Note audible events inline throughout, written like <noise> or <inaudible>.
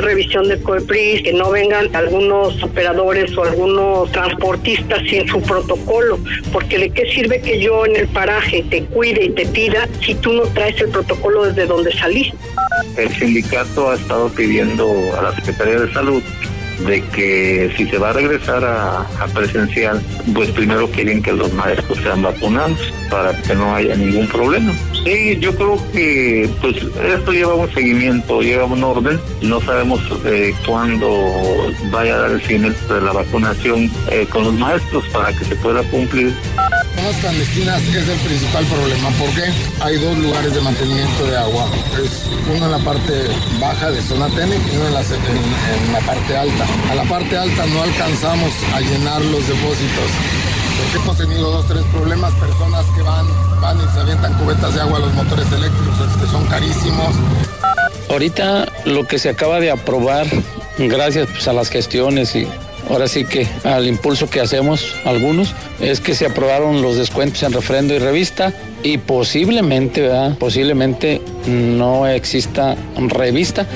Revisión de COEPRIS, que no vengan algunos operadores o algunos transportistas sin su protocolo, porque ¿de qué sirve que yo en el paraje te cuide y te pida si tú no traes el protocolo desde donde saliste? El sindicato ha estado pidiendo a la Secretaría de Salud de que si se va a regresar a, presencial, pues primero quieren que los maestros sean vacunados para que no haya ningún problema. Sí, yo creo que pues esto lleva un seguimiento, lleva un orden. No sabemos eh, cuándo vaya a dar el seguimiento de la vacunación eh, con los maestros para que se pueda cumplir. Las clandestinas es el principal problema porque hay dos lugares de mantenimiento de agua. Es uno en la parte baja de zona técnica y uno en la, en la parte alta. A la parte alta no alcanzamos a llenar los depósitos porque hemos tenido dos, tres problemas, personas que van, van y se avientan cubetas de agua a los motores eléctricos, que son carísimos. Ahorita lo que se acaba de aprobar, gracias pues, a las gestiones y ahora sí que al impulso que hacemos algunos, es que se aprobaron los descuentos en refrendo y revista y posiblemente, ¿verdad? Posiblemente no exista revista.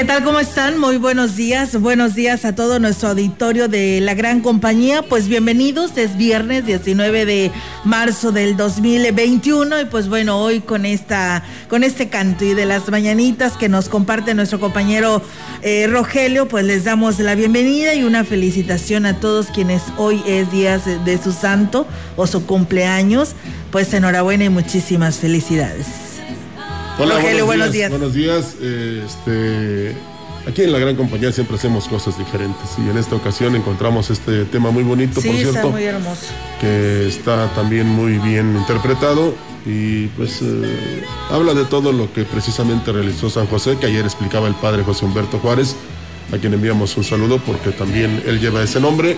¿Qué tal? ¿Cómo están? Muy buenos días. Buenos días a todo nuestro auditorio de la gran compañía. Pues bienvenidos. Es viernes 19 de marzo del 2021 y pues bueno, hoy con esta con este canto y de las mañanitas que nos comparte nuestro compañero eh, Rogelio, pues les damos la bienvenida y una felicitación a todos quienes hoy es día de su santo o su cumpleaños. Pues enhorabuena y muchísimas felicidades. Hola, buenos, días, buenos días. este, aquí en la gran compañía siempre hacemos cosas diferentes y en esta ocasión encontramos este tema muy bonito, por cierto. Está muy hermoso. Que está también muy bien interpretado y pues eh, habla de todo lo que precisamente realizó San José, que ayer explicaba el padre José Humberto Juárez, a quien enviamos un saludo porque también él lleva ese nombre,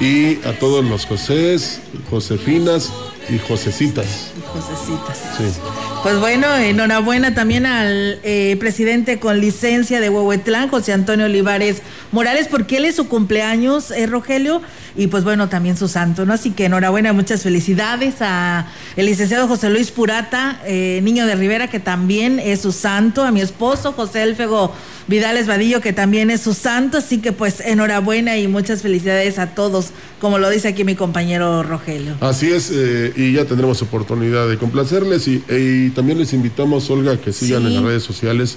y a todos los Josés, Josefinas y Josecitas. Y Josecitas. Sí. Pues bueno, enhorabuena también al eh, presidente con licencia de Huehuetlán, José Antonio Olivares Morales, porque él es su cumpleaños, eh, Rogelio, y pues bueno, también su santo, ¿no? Así que enhorabuena, muchas felicidades a el licenciado José Luis Purata, eh, niño de Rivera, que también es su santo, a mi esposo José Elfego Vidales Vadillo, que también es su santo, así que pues enhorabuena y muchas felicidades a todos, como lo dice aquí mi compañero Rogelio. Así es, eh, y ya tendremos oportunidad de complacerles y, y también les invitamos, Olga, que sigan en las redes sociales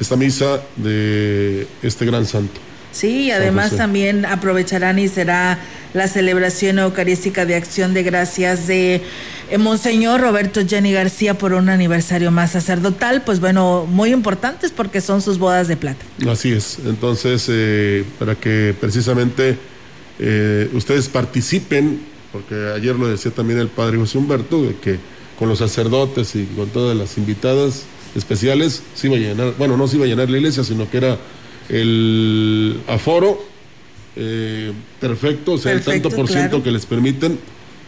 esta misa de este gran santo. Sí, y además también aprovecharán y será la celebración eucarística de acción de gracias de eh, Monseñor Roberto Jenny García por un aniversario más sacerdotal, pues bueno, muy importantes porque son sus bodas de plata. Así es, entonces eh, para que precisamente eh, ustedes participen, porque ayer lo decía también el padre José Humberto, de que con los sacerdotes y con todas las invitadas especiales, se iba a llenar, bueno, no se iba a llenar la iglesia, sino que era el aforo eh, perfecto, o sea, el tanto por ciento que les permiten,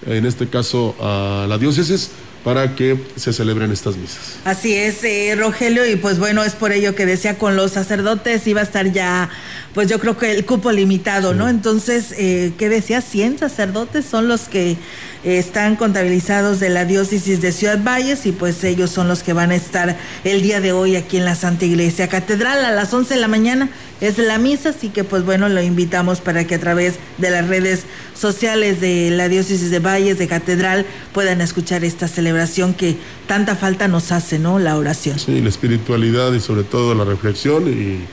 en este caso a la diócesis, para que se celebren estas misas. Así es, eh, Rogelio, y pues bueno, es por ello que decía con los sacerdotes iba a estar ya, pues yo creo que el cupo limitado, ¿no? Entonces, eh, ¿qué decía? 100 sacerdotes son los que están contabilizados de la diócesis de Ciudad Valles y pues ellos son los que van a estar el día de hoy aquí en la Santa Iglesia Catedral a las 11 de la mañana es la misa, así que pues bueno, lo invitamos para que a través de las redes sociales de la diócesis de Valles, de Catedral, puedan escuchar esta celebración que tanta falta nos hace, ¿no? La oración. Sí, la espiritualidad y sobre todo la reflexión y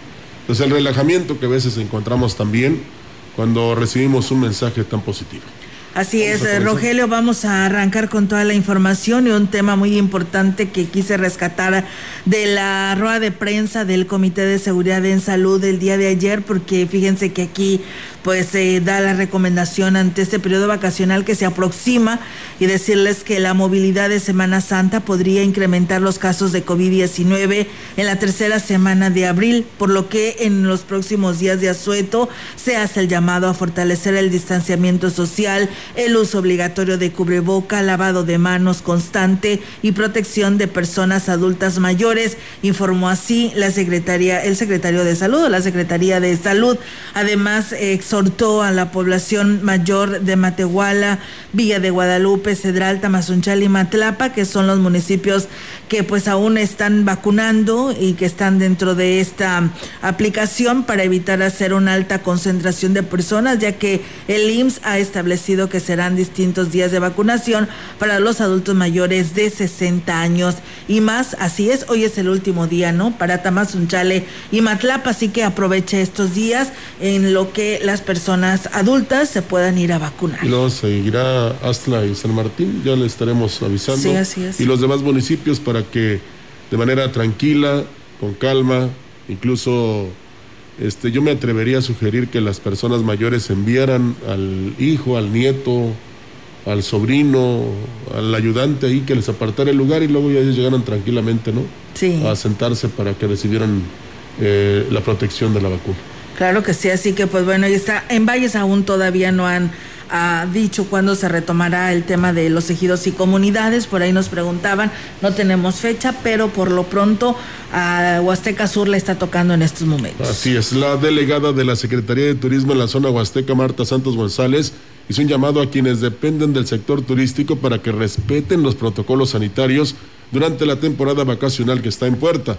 pues el relajamiento que a veces encontramos también cuando recibimos un mensaje tan positivo. Así es, Rogelio, vamos a arrancar con toda la información y un tema muy importante que quise rescatar de la rueda de prensa del Comité de Seguridad en Salud del día de ayer, porque fíjense que aquí pues se da la recomendación ante este periodo vacacional que se aproxima y decirles que la movilidad de Semana Santa podría incrementar los casos de COVID-19 en la tercera semana de abril, por lo que en los próximos días de asueto se hace el llamado a fortalecer el distanciamiento social, el uso obligatorio de cubreboca, lavado de manos constante y protección de personas adultas mayores, informó así la el secretario de Salud o la Secretaría de Salud. Además, exhortó a la población mayor de Matehuala, Villa de Guadalupe, Cedral, Tamazunchal y Matlapa, que son los municipios que pues aún están vacunando y que están dentro de esta aplicación para evitar hacer una alta concentración de personas, ya que el IMSS ha establecido que serán distintos días de vacunación para los adultos mayores de 60 años y más. Así es, hoy es el último día, ¿no? Para Tamazunchale y Matlapa, así que aproveche estos días en lo que las personas adultas se puedan ir a vacunar. Luego seguirá Astla y San Martín, ya le estaremos avisando. Sí, así es. Y los demás municipios para que de manera tranquila, con calma, incluso este, yo me atrevería a sugerir que las personas mayores enviaran al hijo, al nieto, al sobrino, al ayudante ahí que les apartara el lugar y luego ya ellos llegaran tranquilamente, ¿no? Sí. A sentarse para que recibieran eh, la protección de la vacuna. Claro que sí, así que pues bueno, y está, en Valles aún todavía no han ha dicho cuándo se retomará el tema de los ejidos y comunidades. Por ahí nos preguntaban, no tenemos fecha, pero por lo pronto a Huasteca Sur le está tocando en estos momentos. Así es, la delegada de la Secretaría de Turismo en la zona Huasteca, Marta Santos González, hizo un llamado a quienes dependen del sector turístico para que respeten los protocolos sanitarios durante la temporada vacacional que está en puerta.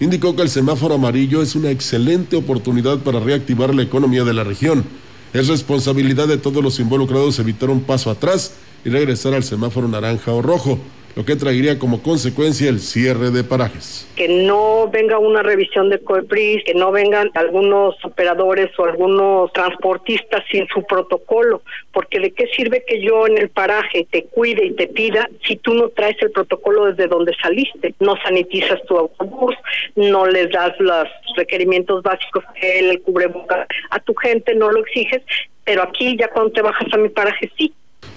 Indicó que el semáforo amarillo es una excelente oportunidad para reactivar la economía de la región. Es responsabilidad de todos los involucrados evitar un paso atrás y regresar al semáforo naranja o rojo lo que traería como consecuencia el cierre de parajes. Que no venga una revisión de COEPRIS, que no vengan algunos operadores o algunos transportistas sin su protocolo, porque de qué sirve que yo en el paraje te cuide y te pida si tú no traes el protocolo desde donde saliste, no sanitizas tu autobús, no les das los requerimientos básicos, el cubreboca a tu gente, no lo exiges, pero aquí ya cuando te bajas a mi paraje sí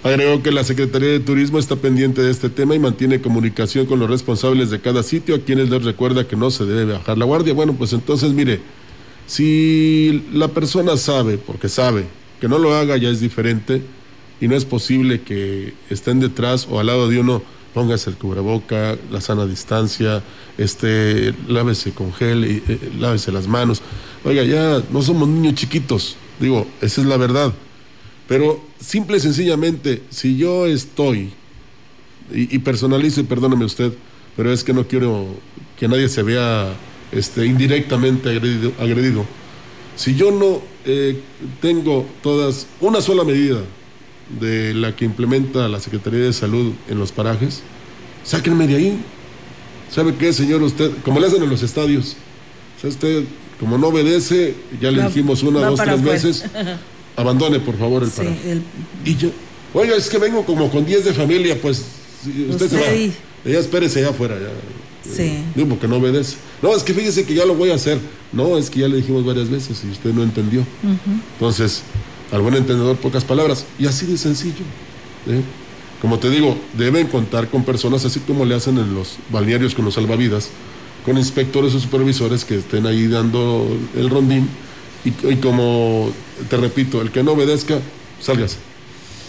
Agregó que la Secretaría de Turismo está pendiente de este tema y mantiene comunicación con los responsables de cada sitio, a quienes les recuerda que no se debe bajar la guardia. Bueno, pues entonces, mire, si la persona sabe, porque sabe, que no lo haga ya es diferente y no es posible que estén detrás o al lado de uno póngase el cubreboca, la sana distancia, este, lávese con gel, y, eh, lávese las manos. Oiga, ya no somos niños chiquitos, digo, esa es la verdad. Pero simple y sencillamente, si yo estoy, y, y personalizo, y perdóneme usted, pero es que no quiero que nadie se vea este, indirectamente agredido, agredido. Si yo no eh, tengo todas, una sola medida de la que implementa la Secretaría de Salud en los parajes, sáquenme de ahí. ¿Sabe qué, señor? Usted, como le hacen en los estadios, o sea, usted, como no obedece, ya le dijimos una, va dos, tres veces, <laughs> abandone por favor el Sí, el- Y yo, oiga, es que vengo como con 10 de familia, pues si usted, se Usted va. y- Ya espérese allá afuera, ya. Sí. Digo, porque no obedece. No, es que fíjese que ya lo voy a hacer. No, es que ya le dijimos varias veces y usted no entendió. Entonces, al buen entendedor, pocas palabras. Y así de sencillo. ¿eh? Como te digo, deben contar con personas, así como le hacen en los balnearios con los salvavidas, con inspectores o supervisores que estén ahí dando el rondín. Y, y como te repito, el que no obedezca, sálgase.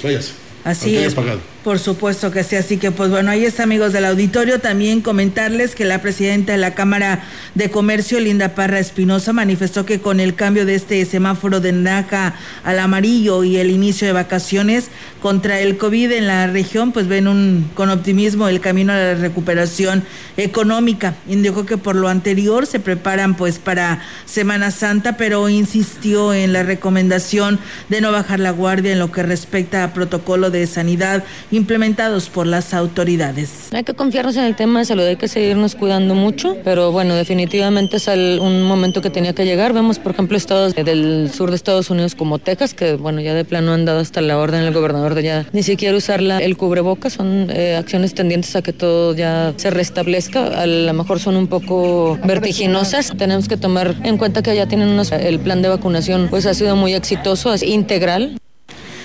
Váyase. Así aunque haya es. pagado. Por supuesto que sí, así que pues bueno, ahí está amigos del auditorio, también comentarles que la presidenta de la Cámara de Comercio, Linda Parra Espinosa, manifestó que con el cambio de este semáforo de naranja al amarillo y el inicio de vacaciones contra el COVID en la región, pues ven un, con optimismo el camino a la recuperación económica. Indicó que por lo anterior se preparan pues para Semana Santa, pero insistió en la recomendación de no bajar la guardia en lo que respecta a protocolo de sanidad implementados por las autoridades. Hay que confiarnos en el tema de salud, hay que seguirnos cuidando mucho, pero bueno, definitivamente es un momento que tenía que llegar. Vemos, por ejemplo, estados del sur de Estados Unidos como Texas, que bueno, ya de plano han dado hasta la orden del gobernador de ya ni siquiera usar la- el cubrebocas. Son eh, acciones tendientes a que todo ya se restablezca. A lo mejor son un poco vertiginosas. Tenemos que tomar en cuenta que ya tienen unos, el plan de vacunación, pues ha sido muy exitoso, es integral.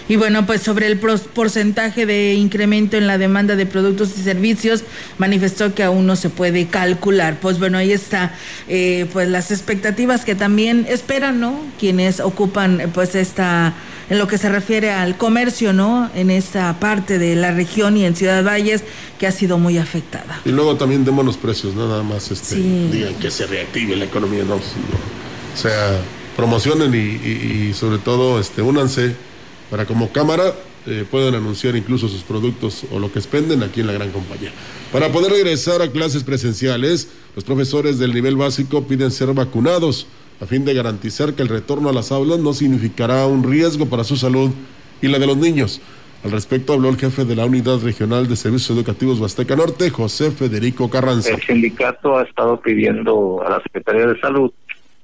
Y bueno, pues sobre el porcentaje de incremento en la demanda de productos y servicios, manifestó que aún no se puede calcular. Pues bueno, ahí está, eh, pues las expectativas que también esperan, ¿no? Quienes ocupan, eh, pues esta, en lo que se refiere al comercio, ¿no? En esta parte de la región y en Ciudad Valles, que ha sido muy afectada. Y luego también demos los precios, ¿no? nada más este, Sí. digan que se reactive la economía, no. O sea, promocionen y, y- y sobre todo este, únanse para como cámara eh, puedan anunciar incluso sus productos o lo que expenden aquí en la gran compañía. Para poder regresar a clases presenciales, los profesores del nivel básico piden ser vacunados a fin de garantizar que el retorno a las aulas no significará un riesgo para su salud y la de los niños. Al respecto habló el jefe de la Unidad Regional de Servicios Educativos Huasteca Norte, José Federico Carranza. El sindicato ha estado pidiendo a la Secretaría de Salud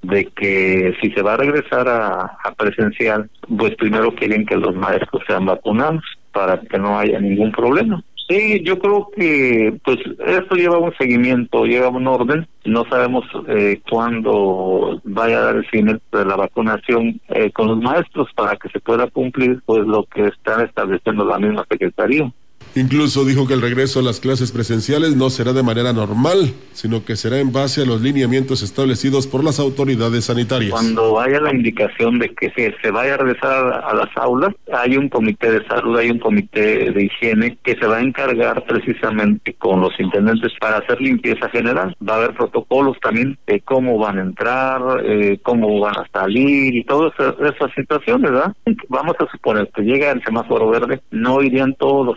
de que si se va a regresar a, presencial, pues primero quieren que los maestros sean vacunados para que no haya ningún problema. Sí, yo creo que pues esto lleva un seguimiento, lleva un orden. No sabemos eh, cuándo vaya a dar el fin de la vacunación eh, con los maestros para que se pueda cumplir pues lo que están estableciendo la misma secretaría. Incluso dijo que el regreso a las clases presenciales no será de manera normal, sino que será en base a los lineamientos establecidos por las autoridades sanitarias. Cuando haya la indicación de que se, vaya a regresar a, las aulas, hay un comité de salud, hay un comité de higiene que se va a encargar precisamente con los intendentes para hacer limpieza general. Va a haber protocolos también de cómo van a entrar, eh, cómo van a salir y todas esas, esas situaciones, ¿verdad? Vamos a suponer que llega el semáforo verde, no irían todos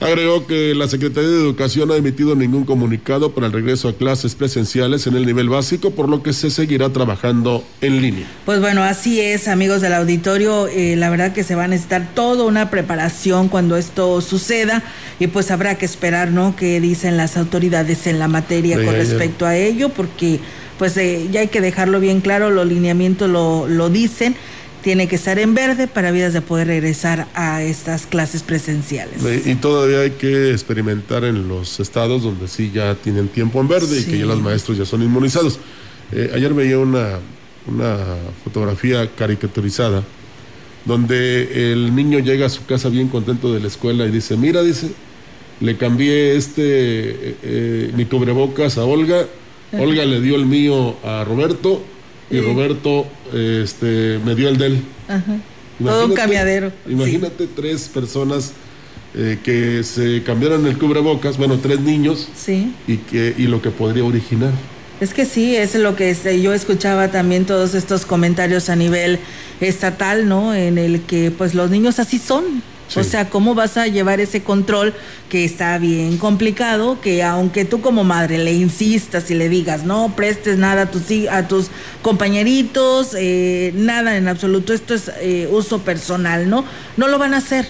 Agregó que la Secretaría de Educación no ha emitido ningún comunicado para el regreso a clases presenciales en el nivel básico, por lo que se seguirá trabajando en línea. Pues bueno, así es, amigos del auditorio. eh, la verdad que se va a necesitar toda una preparación cuando esto suceda y pues habrá que esperar, ¿no? ¿Qué dicen las autoridades en la materia Sí, con ya. respecto a ello? Porque pues eh, ya hay que dejarlo bien claro, los lineamientos lo, lo dicen. Tiene que estar en verde para vidas de poder regresar a estas clases presenciales. Y todavía hay que experimentar en los estados donde sí ya tienen tiempo en verde y que ya los maestros ya son inmunizados. Eh, ayer veía una, una fotografía caricaturizada donde el niño llega a su casa bien contento de la escuela y dice, mira, dice, le cambié este eh, eh, mi cubrebocas a Olga, Olga le dio el mío a Roberto y Roberto este, me dio el de él. Ajá. Todo un cambiadero. sí. Imagínate tres personas eh, que se cambiaran el cubrebocas, bueno, tres niños, Sí. y, que, y lo que podría originar. Es que sí, es lo que este, yo escuchaba también todos estos comentarios a nivel estatal, ¿no? En el que pues los niños así son. Sí. O sea, ¿cómo vas a llevar ese control que está bien complicado? Que aunque tú como madre le insistas y le digas, no prestes nada a tus, a tus compañeritos, eh, nada en absoluto, esto es eh, uso personal, ¿no? No lo van a hacer,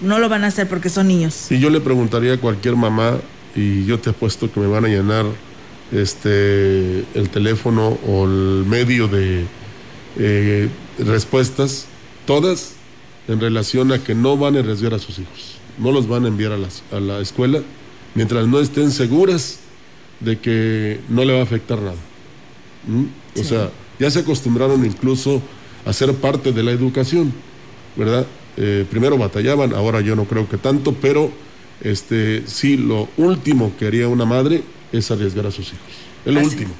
no lo van a hacer porque son niños. Si yo le preguntaría a cualquier mamá, y yo te apuesto que me van a llenar este el teléfono o el medio de eh, respuestas, todas en relación a que no van a arriesgar a sus hijos, no los van a enviar a, las- a la escuela mientras no estén seguras de que no le va a afectar nada. ¿Mm? O sea, ya se acostumbraron incluso a ser parte de la educación, ¿verdad? Eh, primero batallaban, ahora yo no creo que tanto, pero este, sí, lo último que haría una madre es arriesgar a sus hijos. Es lo Así. último.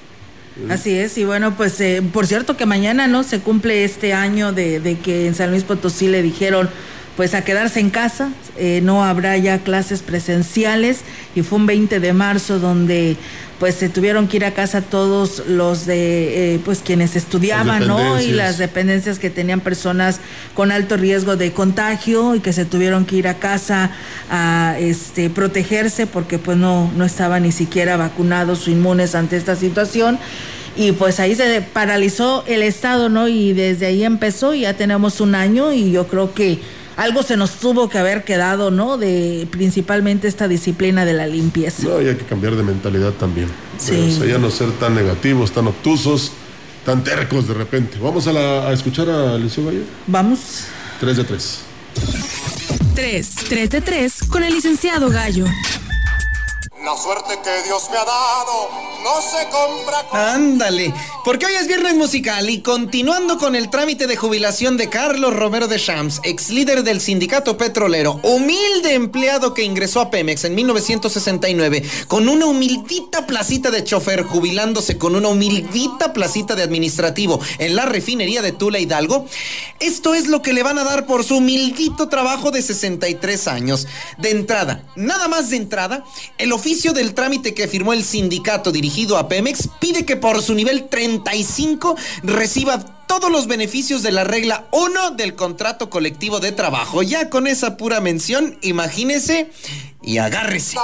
Así es, y bueno, pues eh, por cierto que mañana no se cumple este año de, de que en San Luis Potosí le dijeron pues a quedarse en casa, eh, no habrá ya clases presenciales y fue un 20 de marzo donde pues se tuvieron que ir a casa todos los de eh, pues quienes estudiaban, ¿no? Y las dependencias que tenían personas con alto riesgo de contagio y que se tuvieron que ir a casa a este protegerse porque pues no no estaban ni siquiera vacunados o inmunes ante esta situación y pues ahí se paralizó el estado, ¿no? Y desde ahí empezó y ya tenemos un año y yo creo que algo se nos tuvo que haber quedado, ¿no? De principalmente esta disciplina de la limpieza. No, y hay que cambiar de mentalidad también. Sí. O sea, ya no ser tan negativos, tan obtusos, tan tercos de repente. Vamos a, la- a escuchar a Liceo Gallo. Vamos. 3 de 3. 3, 3 de 3 con el licenciado Gallo. La suerte que Dios me ha dado no se compra con... Ándale, porque hoy es viernes musical y continuando con el trámite de jubilación de Carlos Romero de Shams, ex líder del sindicato petrolero, humilde empleado que ingresó a Pemex en 1969 con una humildita placita de chofer, jubilándose con una humildita placita de administrativo en la refinería de Tula Hidalgo, esto es lo que le van a dar por su humildito trabajo de 63 años. De entrada, nada más de entrada, el oficio del trámite que firmó el sindicato dirigido a Pemex pide que por su nivel 35 reciba todos los beneficios de la regla 1 del contrato colectivo de trabajo. Ya con esa pura mención, imagínese y agárrese.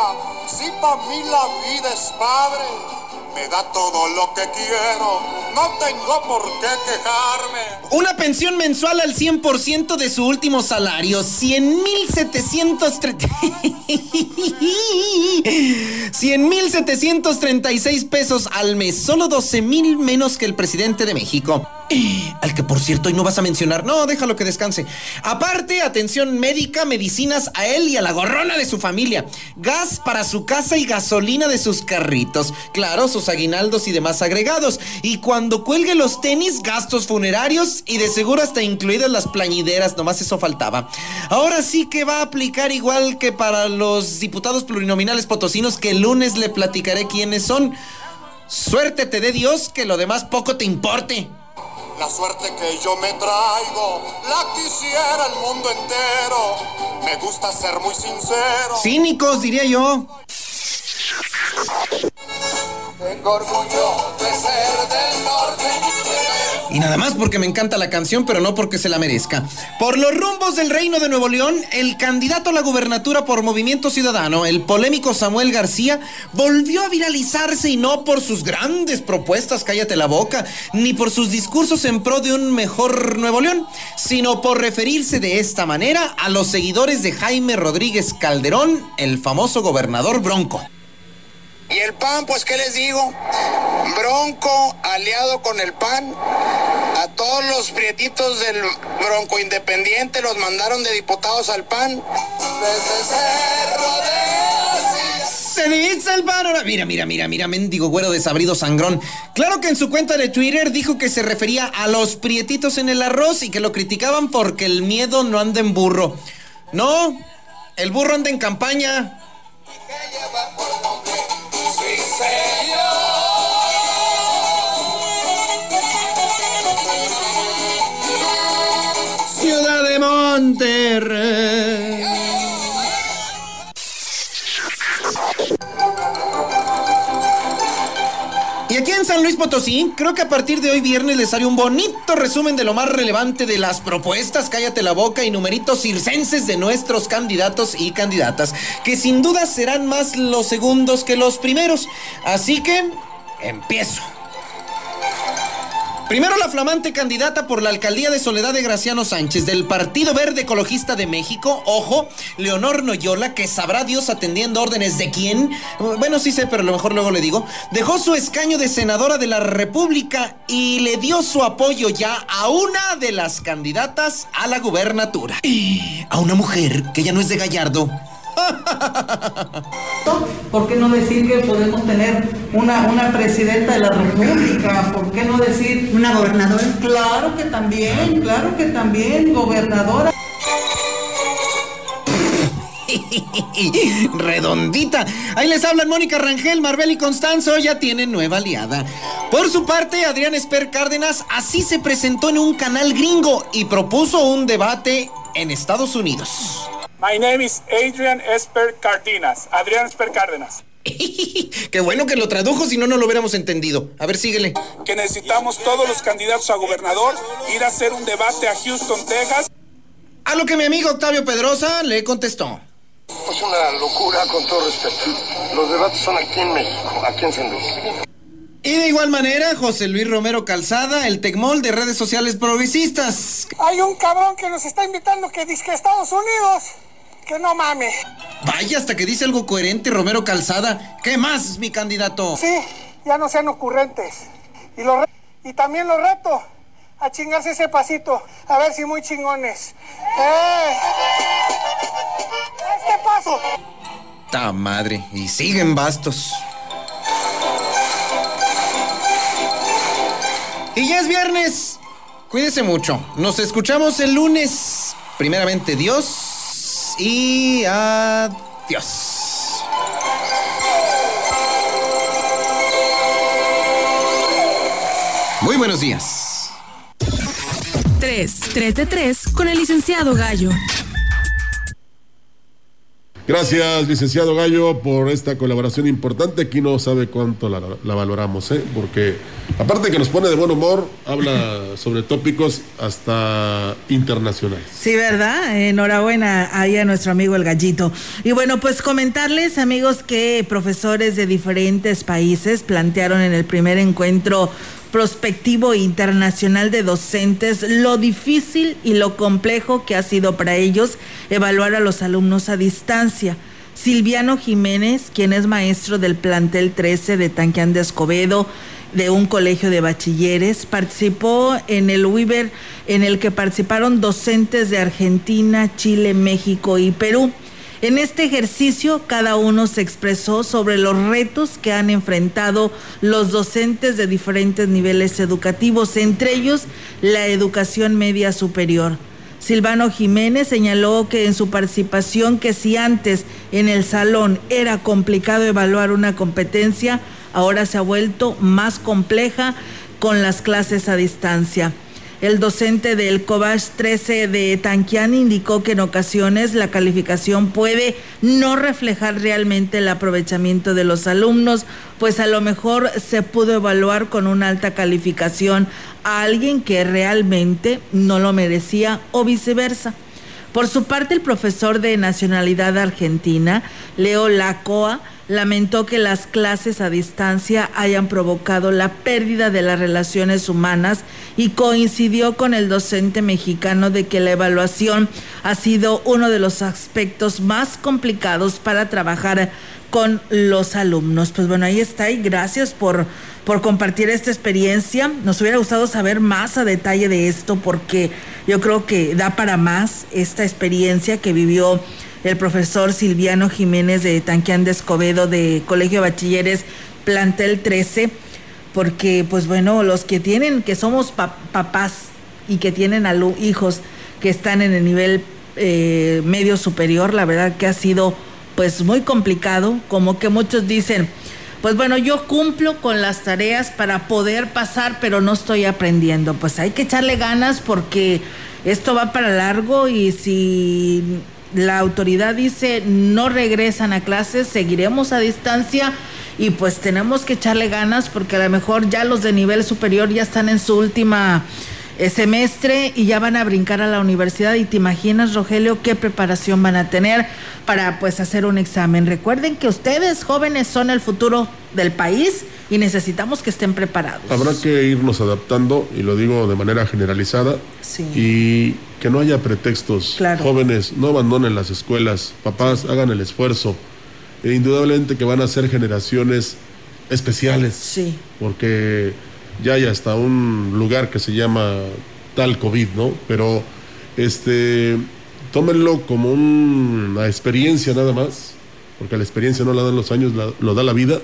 Me da todo lo que quiero, no tengo por qué quejarme. Una pensión mensual al 100% de su último salario, 100,736 <laughs> pesos al mes, solo 12 mil menos que el presidente de México. Al que por cierto hoy no vas a mencionar, no, déjalo que descanse. Aparte, atención médica, medicinas a él y a la gorrona de su familia, gas para su casa y gasolina de sus carritos, claro, sus aguinaldos y demás agregados. Y cuando cuelgue los tenis, gastos funerarios y de seguro hasta incluidas las plañideras, nomás eso faltaba. Ahora sí que va a aplicar igual que para los diputados plurinominales potosinos que el lunes le platicaré quiénes son. Suerte te dé Dios que lo demás poco te importe. La suerte que yo me traigo, la quisiera el mundo entero. Me gusta ser muy sincero. Cínicos, diría yo. Tengo orgullo de ser del norte. Y nada más porque me encanta la canción, pero no porque se la merezca. Por los rumbos del Reino de Nuevo León, el candidato a la gubernatura por Movimiento Ciudadano, el polémico Samuel García, volvió a viralizarse y no por sus grandes propuestas, cállate la boca, ni por sus discursos en pro de un mejor Nuevo León, sino por referirse de esta manera a los seguidores de Jaime Rodríguez Calderón, el famoso gobernador Bronco. Y el PAN, pues, ¿qué les digo? Bronco aliado con el PAN. A todos los prietitos del Bronco Independiente los mandaron de diputados al PAN. Se dice el panorama. Mira, mira, mira, mira, mendigo güero desabrido sangrón. Claro que en su cuenta de Twitter dijo que se refería a los prietitos en el arroz y que lo criticaban porque el miedo no anda en burro. No, el burro anda en campaña. Ciudad de Monterrey. Luis Potosí, creo que a partir de hoy viernes les haré un bonito resumen de lo más relevante de las propuestas, cállate la boca y numeritos circenses de nuestros candidatos y candidatas, que sin duda serán más los segundos que los primeros. Así que, empiezo. Primero la flamante candidata por la alcaldía de Soledad de Graciano Sánchez del Partido Verde Ecologista de México, ojo, Leonor Noyola, que sabrá Dios atendiendo órdenes de quién, bueno sí sé, pero a lo mejor luego le digo, dejó su escaño de senadora de la República y le dio su apoyo ya a una de las candidatas a la gubernatura. A una mujer que ya no es de Gallardo, ¿Por qué no decir que podemos tener una, una presidenta de la República? ¿Por qué no decir una gobernadora? Claro que también, claro que también, gobernadora. <laughs> Redondita. Ahí les hablan Mónica Rangel, Marbel y Constanzo. Ya tienen nueva aliada. Por su parte, Adrián Esper Cárdenas así se presentó en un canal gringo y propuso un debate en Estados Unidos. My name is Adrian Esper Cárdenas. Adrián Esper Cárdenas. <laughs> Qué bueno que lo tradujo, si no, no lo hubiéramos entendido. A ver, síguele. Que necesitamos todos los candidatos a gobernador ir a hacer un debate a Houston, Texas. A lo que mi amigo Octavio Pedrosa le contestó. Es una locura, con todo respeto. Los debates son aquí en México, aquí en San Luis. Y de igual manera, José Luis Romero Calzada, el Tecmol de redes sociales progresistas. Hay un cabrón que nos está invitando que dice que Estados Unidos. Que no mames. Vaya, hasta que dice algo coherente Romero Calzada. ¿Qué más, mi candidato? Sí, ya no sean ocurrentes. Y, lo y también lo reto a chingarse ese pasito. A ver si muy chingones. ¡Eh! ¡Este paso! Ta madre. Y siguen bastos. Y ya es viernes. Cuídese mucho. Nos escuchamos el lunes. Primeramente Dios y adiós. Muy buenos días. 3, 3 de 3 con el licenciado Gallo. Gracias, licenciado Gallo, por esta colaboración importante. Aquí no sabe cuánto la, valoramos, ¿eh? porque aparte que nos pone de buen humor, habla <laughs> sobre tópicos hasta internacionales. Sí, ¿verdad? Enhorabuena ahí a nuestro amigo el gallito. Y bueno, pues comentarles, amigos, que profesores de diferentes países plantearon en el primer encuentro prospectivo internacional de docentes lo difícil y lo complejo que ha sido para ellos evaluar a los alumnos a distancia. Silviano Jiménez, quien es maestro del plantel 13 de Tanquián de Escobedo, de un colegio de bachilleres, participó en el WIBER en el que participaron docentes de Argentina, Chile, México y Perú. En este ejercicio, cada uno se expresó sobre los retos que han enfrentado los docentes de diferentes niveles educativos, entre ellos la educación media superior. Silvano Jiménez señaló que en su participación que si antes en el salón era complicado evaluar una competencia, ahora se ha vuelto más compleja con las clases a distancia. El docente del COBAS 13 de Tanquián indicó que en ocasiones la calificación puede no reflejar realmente el aprovechamiento de los alumnos, pues a lo mejor se pudo evaluar con una alta calificación a alguien que realmente no lo merecía o viceversa. Por su parte, el profesor de nacionalidad argentina, Leo Lacoa, lamentó que las clases a distancia hayan provocado la pérdida de las relaciones humanas y coincidió con el docente mexicano de que la evaluación ha sido uno de los aspectos más complicados para trabajar con los alumnos. Pues bueno, ahí está y gracias por, por compartir esta experiencia. Nos hubiera gustado saber más a detalle de esto porque yo creo que da para más esta experiencia que vivió el profesor Silviano Jiménez de Tanquián de Escobedo de Colegio de Bachilleres Plantel 13, porque pues bueno, los que tienen, que somos papás y que tienen hijos que están en el nivel eh, medio superior, la verdad que ha sido pues muy complicado, como que muchos dicen, pues bueno, yo cumplo con las tareas para poder pasar, pero no estoy aprendiendo. Pues hay que echarle ganas porque esto va para largo y si la autoridad dice no regresan a clases, seguiremos a distancia y pues tenemos que echarle ganas porque a lo mejor ya los de nivel superior ya están en su última semestre y ya van a brincar a la universidad y te imaginas Rogelio qué preparación van a tener para pues hacer un examen. Recuerden que ustedes jóvenes son el futuro del país y necesitamos que estén preparados. Habrá que irnos adaptando y lo digo de manera generalizada y que no haya pretextos. Jóvenes, no abandonen las escuelas, papás, hagan el esfuerzo. E indudablemente que van a ser generaciones especiales. Sí. Porque ya hay hasta un lugar que se llama tal COVID, ¿no? Pero este tómenlo como una experiencia nada más, porque la experiencia no la dan los años, lo da la vida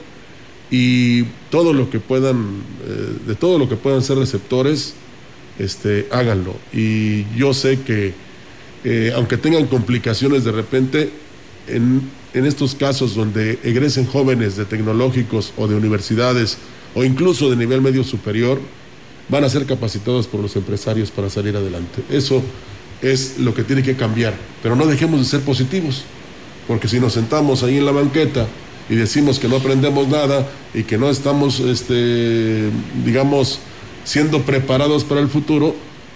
y todo lo que puedan, eh, de todo lo que puedan ser receptores, este, háganlo. Y yo sé que, eh, aunque tengan complicaciones de repente, en, en estos casos donde egresen jóvenes de tecnológicos o de universidades o incluso de nivel medio superior, van a ser capacitados por los empresarios para salir adelante. Eso es lo que tiene que cambiar, pero no dejemos de ser positivos, porque si nos sentamos ahí en la banqueta, y decimos que no aprendemos nada y que no estamos, este, digamos, siendo preparados para el futuro,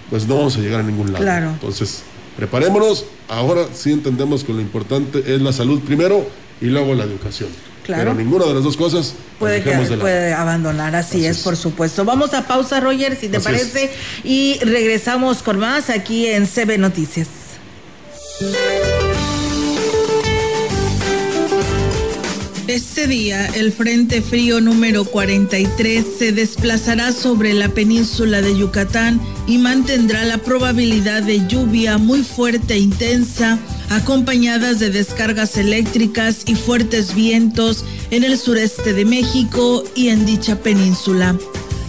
pues no vamos a llegar a ningún lado. Claro. Entonces, preparémonos. Ahora sí entendemos que lo importante es la salud primero y luego la educación. Claro. Pero ninguna de las dos cosas puede, puede abandonar, así, es, por supuesto. Vamos a pausa, Roger, si te parece, y regresamos con más aquí en CB Noticias. Este día, el Frente Frío número 43 se desplazará sobre la península de Yucatán y mantendrá la probabilidad de lluvia muy fuerte e intensa, acompañadas de descargas eléctricas y fuertes vientos en el sureste de México y en dicha península.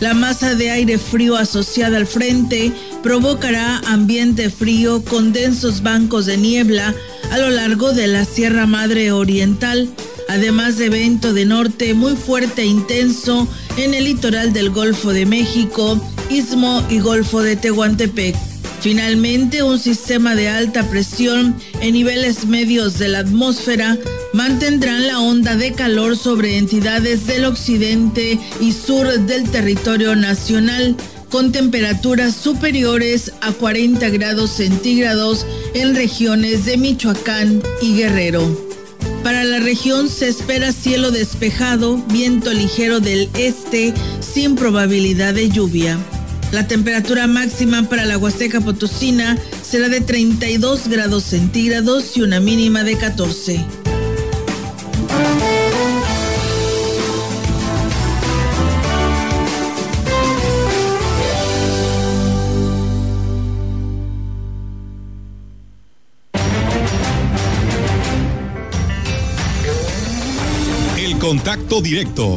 La masa de aire frío asociada al frente provocará ambiente frío con densos bancos de niebla a lo largo de la Sierra Madre Oriental además de viento de norte muy fuerte e intenso en el litoral del Golfo de México, Istmo y Golfo de Tehuantepec. Finalmente, un sistema de alta presión en niveles medios de la atmósfera mantendrán la onda de calor sobre entidades del occidente y sur del territorio nacional, con temperaturas superiores a 40 grados centígrados en regiones de Michoacán y Guerrero. Para la región se espera cielo despejado, viento ligero del este sin probabilidad de lluvia. La temperatura máxima para la Huasteca Potosina será de 32 grados centígrados y una mínima de 14. Contacto directo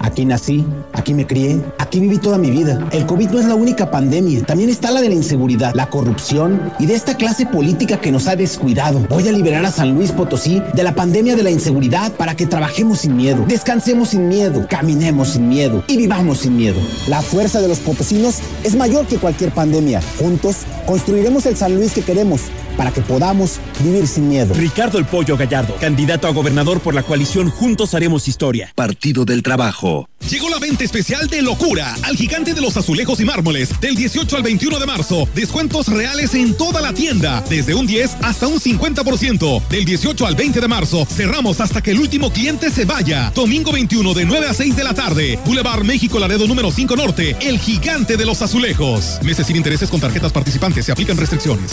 Aquí nací, aquí me crié, aquí viví toda mi vida. El COVID no es la única pandemia, también está la de la inseguridad, la corrupción y de esta clase política que nos ha descuidado. Voy a liberar a San Luis Potosí de la pandemia de la inseguridad para que trabajemos sin miedo, descansemos sin miedo, caminemos sin miedo y vivamos sin miedo. La fuerza de los potosinos es mayor que cualquier pandemia. Juntos construiremos el San Luis que queremos para que podamos vivir sin miedo. Ricardo El Pollo Gallardo, candidato a gobernador por la coalición Juntos Haremos Historia. Partido del Trabajo. Llegó la venta especial de locura al gigante de los azulejos y mármoles del 18 al 21 de marzo. Descuentos reales en toda la tienda, desde un 10 hasta un 50%. Del 18 al 20 de marzo cerramos hasta que el último cliente se vaya. Domingo 21 de 9 a 6 de la tarde. Boulevard México Laredo número 5 Norte, el gigante de los azulejos. Meses sin intereses con tarjetas participantes, se aplican restricciones.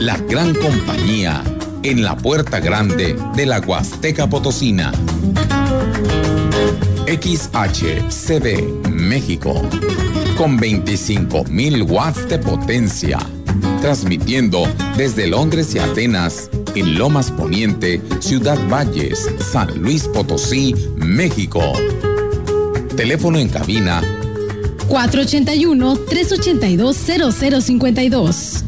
La gran compañía en la puerta grande de la Huasteca Potosina. XHCD México con 25.000 watts de potencia. Transmitiendo desde Londres y Atenas, en Lomas Poniente, Ciudad Valles, San Luis Potosí, México. Teléfono en cabina 481-382-0052.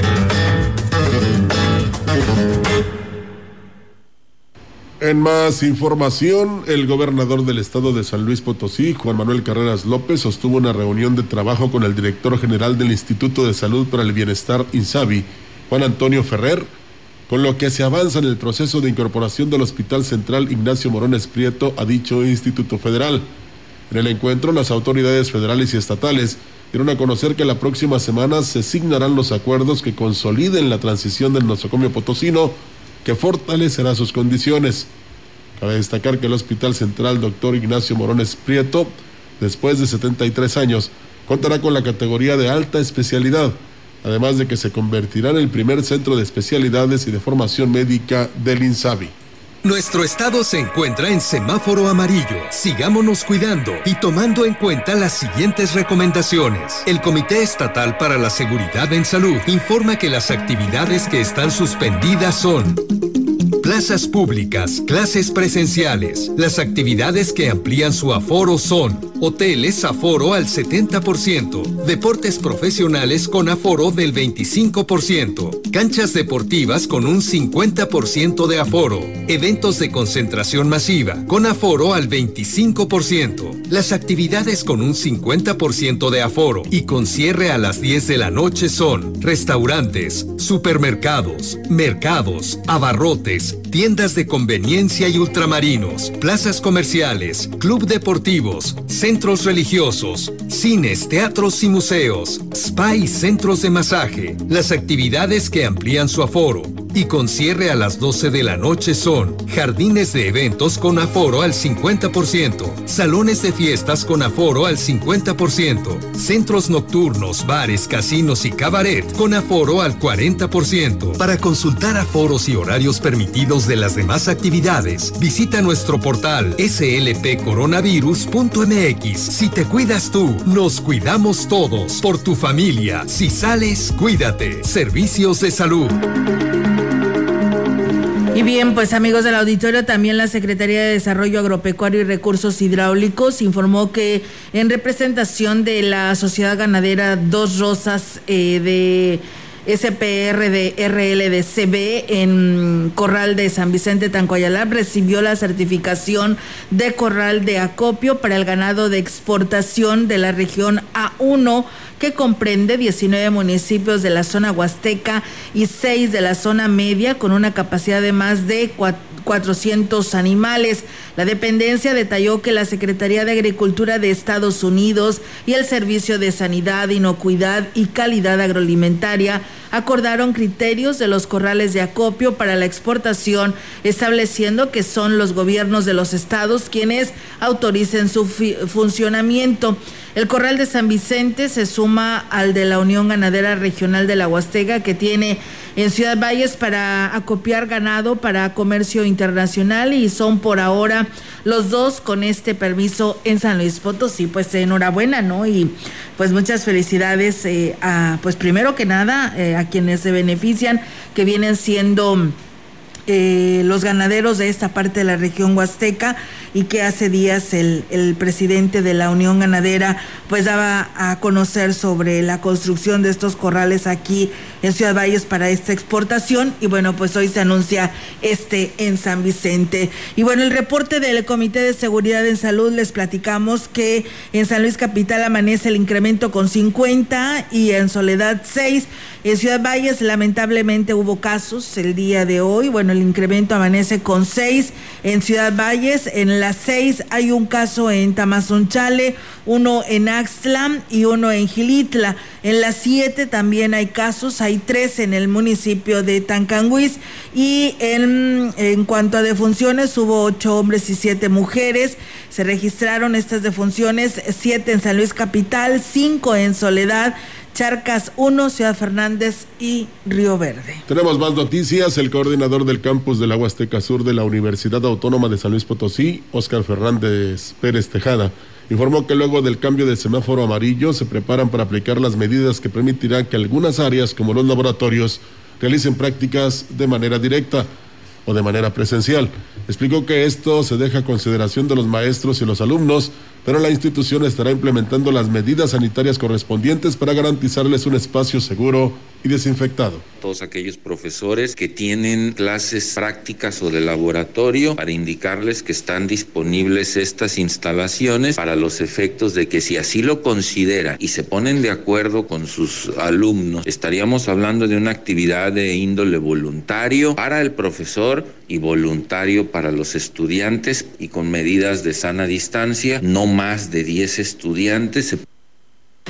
En más información, el gobernador del estado de San Luis Potosí, Juan Manuel Carreras López, sostuvo una reunión de trabajo con el director general del Instituto de Salud para el Bienestar, INSABI, Juan Antonio Ferrer, con lo que se avanza en el proceso de incorporación del Hospital Central Ignacio Morones Prieto a dicho Instituto Federal. En el encuentro, las autoridades federales y estatales dieron a conocer que la próxima semana se signarán los acuerdos que consoliden la transición del nosocomio potosino que fortalecerá sus condiciones. Cabe destacar que el Hospital Central Dr. Ignacio Morones Prieto, después de 73 años, contará con la categoría de alta especialidad, además de que se convertirá en el primer centro de especialidades y de formación médica del INSABI. Nuestro estado se encuentra en semáforo amarillo. Sigámonos cuidando y tomando en cuenta las siguientes recomendaciones. El Comité Estatal para la Seguridad en Salud informa que las actividades que están suspendidas son plazas públicas, clases presenciales. Las actividades que amplían su aforo son hoteles aforo al 70%, deportes profesionales con aforo del 25%, canchas deportivas con un 50% de aforo, eventos de concentración masiva con aforo al 25%, las actividades con un 50% de aforo y con cierre a las 10 de la noche son restaurantes, supermercados, mercados, abarrotes, tiendas de conveniencia y ultramarinos, plazas comerciales, club deportivos, centros religiosos, cines, teatros y museos, spa y centros de masaje. Las actividades que amplían su aforo y con cierre a las 12 de la noche son jardines de eventos con aforo al 50%, salones de fiestas con aforo al 50%, centros nocturnos, bares, casinos y cabaret con aforo al 40%. Para consultar aforos y horarios permitidos de las demás actividades, visita nuestro portal slpcoronavirus.mx. Si te cuidas tú, nos cuidamos todos. Por tu familia, si sales, cuídate. Servicios de salud. Y bien, pues amigos del auditorio, también la Secretaría de Desarrollo Agropecuario y Recursos Hidráulicos informó que en representación de la Sociedad Ganadera Dos Rosas eh, de SPR de RLDCB en Corral de San Vicente Tancoyalá recibió la certificación de corral de acopio para el ganado de exportación de la región A1 que comprende 19 municipios de la zona huasteca y 6 de la zona media con una capacidad de más de 400 animales. La dependencia detalló que la Secretaría de Agricultura de Estados Unidos y el Servicio de Sanidad, Inocuidad y Calidad Agroalimentaria acordaron criterios de los corrales de acopio para la exportación, estableciendo que son los gobiernos de los estados quienes autoricen su funcionamiento. El corral de San Vicente se suma al de la Unión Ganadera Regional de la Huastega, que tiene en Ciudad Valles para acopiar ganado para comercio internacional y son por ahora los dos con este permiso en San Luis Potosí. Pues enhorabuena, ¿no? Y pues muchas felicidades eh, a, pues primero que nada, eh, a quienes se benefician, que vienen siendo eh, los ganaderos de esta parte de la región huasteca y que hace días el, el, presidente de la Unión Ganadera pues daba a conocer sobre la construcción de estos corrales aquí en Ciudad Valles para esta exportación. Y bueno pues hoy se anuncia este en San Vicente. Y bueno el reporte del Comité de Seguridad en Salud les platicamos que en San Luis Capital amanece el incremento con 50 y en Soledad 6 en Ciudad Valles lamentablemente hubo casos el día de hoy. Bueno el incremento amanece con 6 en Ciudad Valles en las seis hay un caso en Tamazunchale, uno en Axtlan y uno en Gilitla. En las siete también hay casos, hay tres en el municipio de Tancanguis y en, en cuanto a defunciones hubo ocho hombres y siete mujeres. Se registraron estas defunciones, siete en San Luis Capital, cinco en Soledad Charcas 1, Ciudad Fernández y Río Verde. Tenemos más noticias. El coordinador del campus de la Huasteca Sur de la Universidad Autónoma de San Luis Potosí, Óscar Fernández Pérez Tejada, informó que luego del cambio de semáforo amarillo se preparan para aplicar las medidas que permitirán que algunas áreas, como los laboratorios, realicen prácticas de manera directa o de manera presencial. Explicó que esto se deja a consideración de los maestros y los alumnos pero la institución estará implementando las medidas sanitarias correspondientes para garantizarles un espacio seguro y desinfectado. Todos aquellos profesores que tienen clases prácticas o de laboratorio para indicarles que están disponibles estas instalaciones para los efectos de que si así lo considera y se ponen de acuerdo con sus alumnos, estaríamos hablando de una actividad de índole voluntario para el profesor y voluntario para los estudiantes y con medidas de sana distancia, no más de 10 estudiantes.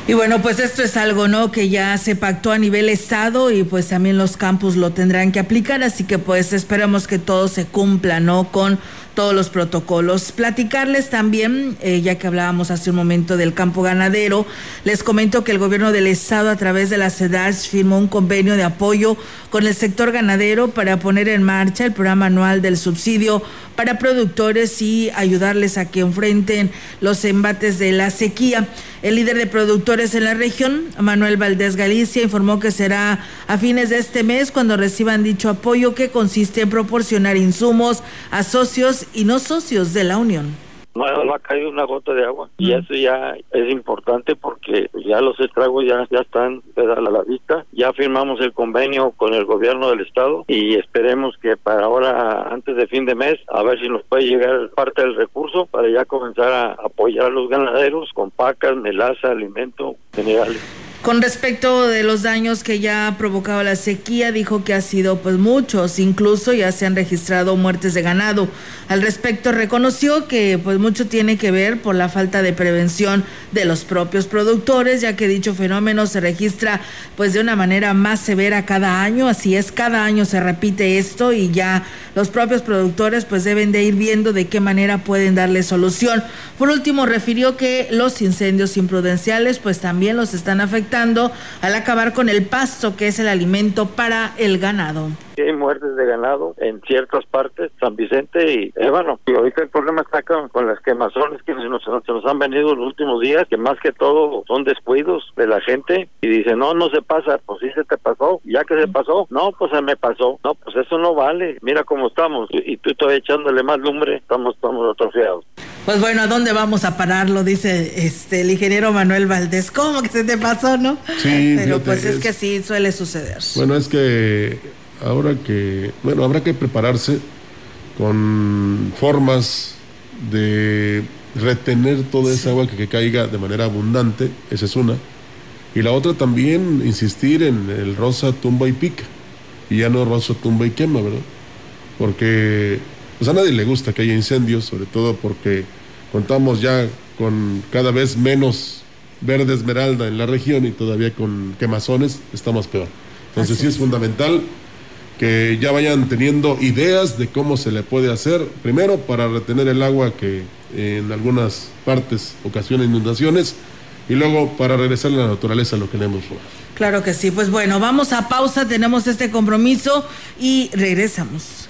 Y bueno, pues esto es algo, ¿no? Que ya se pactó a nivel estado y pues también los campus lo tendrán que aplicar, así que pues esperamos que todo se cumpla, ¿no? Con todos los protocolos. Platicarles también, eh, ya que hablábamos hace un momento del campo ganadero, les comento que el gobierno del estado a través de la CEDARS firmó un convenio de apoyo con el sector ganadero para poner en marcha el programa anual del subsidio para productores y ayudarles a que enfrenten los embates de la sequía. El líder de productores en la región, Manuel Valdés Galicia, informó que será a fines de este mes cuando reciban dicho apoyo que consiste en proporcionar insumos a socios y no socios de la Unión no ha caído una gota de agua y eso ya es importante porque ya los estragos ya, ya están a la vista. Ya firmamos el convenio con el gobierno del estado y esperemos que para ahora, antes de fin de mes, a ver si nos puede llegar parte del recurso para ya comenzar a apoyar a los ganaderos con pacas, melaza, alimento, generales. Con respecto de los daños que ya ha provocado la sequía, dijo que ha sido pues muchos, incluso ya se han registrado muertes de ganado. Al respecto reconoció que pues mucho tiene que ver por la falta de prevención de los propios productores, ya que dicho fenómeno se registra pues de una manera más severa cada año, así es, cada año se repite esto y ya los propios productores pues deben de ir viendo de qué manera pueden darle solución. Por último, refirió que los incendios imprudenciales pues también los están afectando al acabar con el pasto, que es el alimento para el ganado. Hay muertes de ganado en ciertas partes, San Vicente y Ébano. Y ahorita el problema está con, las quemazones que se nos, nos, han venido los últimos días, que más que todo son descuidos de la gente. Y dice, no, no se pasa, pues sí se te pasó. Ya que se pasó, no, pues se me pasó. No, pues eso no vale. Mira cómo estamos. Y, tú todavía echándole más lumbre, estamos, estamos atrofiados. Pues bueno, ¿a dónde vamos a pararlo? Dice este el ingeniero Manuel Valdés. ¿Cómo que se te pasó, no? Sí, Pero fíjate, pues es, es- que sí suele suceder. Bueno, es que ahora que, bueno, habrá que prepararse con formas de retener toda esa agua que, que caiga de manera abundante, esa es una. Y la otra también insistir en el rosa, tumba y pica. Y ya no rosa, tumba y quema, ¿verdad? Porque pues a nadie le gusta que haya incendios, sobre todo porque contamos ya con cada vez menos verde esmeralda en la región y todavía con quemazones estamos peor. Entonces Así sí es es. fundamental que ya vayan teniendo ideas de cómo se le puede hacer, primero para retener el agua que en algunas partes ocasiona inundaciones y luego para regresar a la naturaleza lo que le hemos robado. Claro que sí. Pues bueno, vamos a pausa, tenemos este compromiso y regresamos.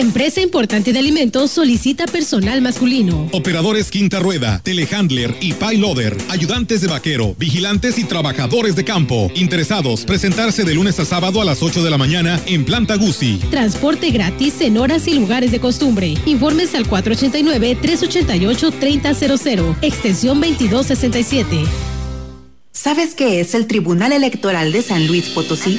Empresa importante de alimentos solicita personal masculino. Operadores Quinta Rueda, Telehandler y Payloader, ayudantes de vaquero, vigilantes y trabajadores de campo. Interesados, presentarse de lunes a sábado a las 8 de la mañana en Planta Guzzi. Transporte gratis en horas y lugares de costumbre. Informes al 489-388-3000, extensión 2267. ¿Sabes qué es el Tribunal Electoral de San Luis Potosí?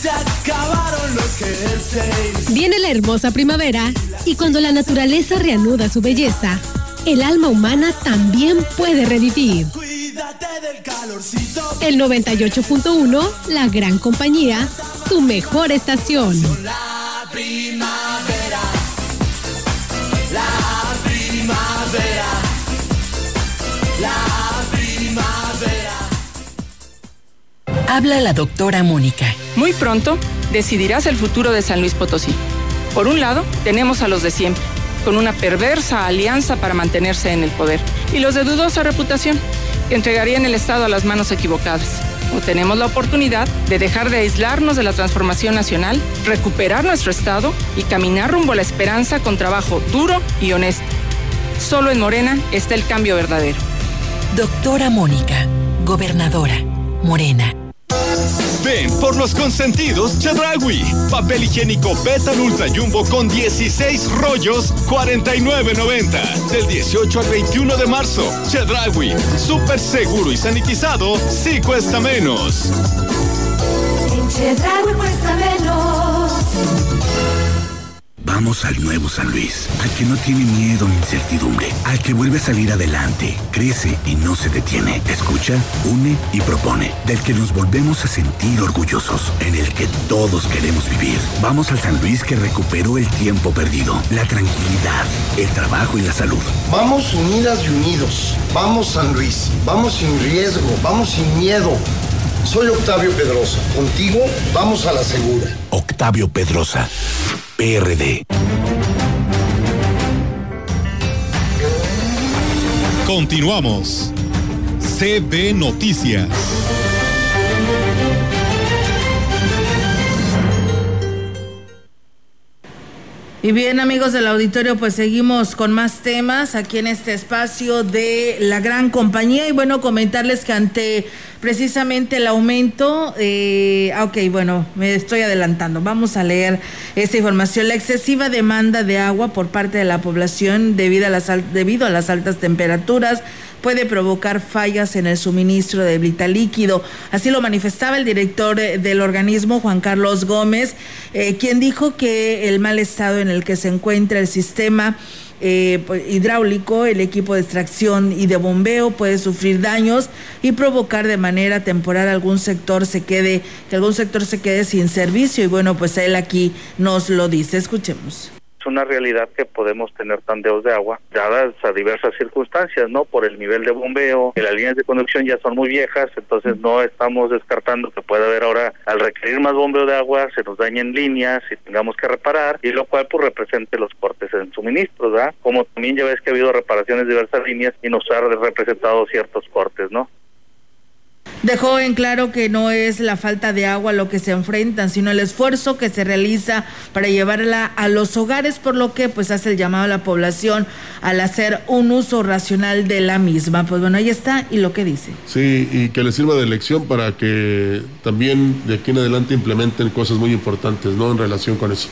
Se acabaron los jerseys. Viene la hermosa primavera y cuando la naturaleza reanuda su belleza, el alma humana también puede revivir. Cuídate del calorcito. El 98.1, la gran compañía, tu mejor estación. La primavera. La primavera. La Habla la doctora Mónica. Muy pronto decidirás el futuro de San Luis Potosí. Por un lado, tenemos a los de siempre, con una perversa alianza para mantenerse en el poder, y los de dudosa reputación, que entregarían el Estado a las manos equivocadas. O tenemos la oportunidad de dejar de aislarnos de la transformación nacional, recuperar nuestro Estado y caminar rumbo a la esperanza con trabajo duro y honesto. Solo en Morena está el cambio verdadero. Doctora Mónica, gobernadora, Morena. Ven por los consentidos Chedragui. Papel higiénico Betan Ultra Jumbo con 16 rollos, 49.90. Del 18 al 21 de marzo. Chedragui. Súper seguro y sanitizado. Sí cuesta menos. Vamos al nuevo San Luis, al que no tiene miedo ni incertidumbre, al que vuelve a salir adelante, crece y no se detiene, escucha, une y propone, del que nos volvemos a sentir orgullosos, en el que todos queremos vivir. Vamos al San Luis que recuperó el tiempo perdido, la tranquilidad, el trabajo y la salud. Vamos unidas y unidos. Vamos San Luis. Vamos sin riesgo. Vamos sin miedo. Soy Octavio Pedrosa. Contigo vamos a la segura. Octavio Pedrosa, PRD. Continuamos. CB Noticias. Y bien, amigos del auditorio, pues seguimos con más temas aquí en este espacio de la gran compañía. Y bueno, comentarles que ante precisamente el aumento, eh, ah, ok, bueno, me estoy adelantando. Vamos a leer esta información. La excesiva demanda de agua por parte de la población debido a las, debido a las altas temperaturas puede provocar fallas en el suministro de vital líquido. Así lo manifestaba el director eh, del organismo, Juan Carlos Gómez, eh, quien dijo que el mal estado en el que se encuentra el sistema eh, pues, hidráulico, el equipo de extracción y de bombeo puede sufrir daños y provocar de manera temporal algún sector se quede, que algún sector se quede sin servicio. Y bueno, pues él aquí nos lo dice. Escuchemos es una realidad que podemos tener tandeos de agua dadas a diversas circunstancias, ¿no? Por el nivel de bombeo, que las líneas de conducción ya son muy viejas, entonces no estamos descartando que pueda haber ahora, al requerir más bombeo de agua, se nos dañen líneas y tengamos que reparar, y lo cual pues represente los cortes en suministros, ¿verdad? Como también ya ves que ha habido reparaciones de diversas líneas y nos ha representado ciertos cortes, ¿no? Dejó en claro que no es la falta de agua lo que se enfrentan, sino el esfuerzo que se realiza para llevarla a los hogares, por lo que pues hace el llamado a la población al hacer un uso racional de la misma. Pues bueno, ahí está y lo que dice. Sí, y que les sirva de lección para que también de aquí en adelante implementen cosas muy importantes, ¿no? En relación con eso.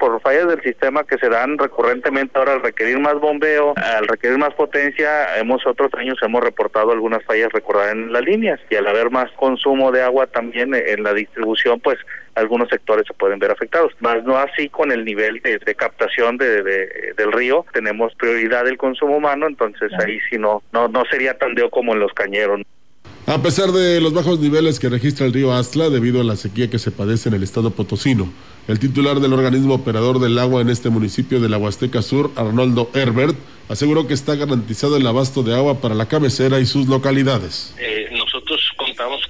Por fallas del sistema que se dan recurrentemente ahora al requerir más bombeo, al requerir más potencia, hemos otros años hemos reportado algunas fallas recordadas en las líneas y al haber más consumo de agua también en la distribución, pues algunos sectores se pueden ver afectados, más no así con el nivel de, de captación de, de, del río, tenemos prioridad del consumo humano, entonces ahí sí no, no, no sería tan deo como en los cañeros. A pesar de los bajos niveles que registra el río Astla debido a la sequía que se padece en el estado potosino, el titular del organismo operador del agua en este municipio de la Huasteca Sur, Arnoldo Herbert, aseguró que está garantizado el abasto de agua para la cabecera y sus localidades. Eh,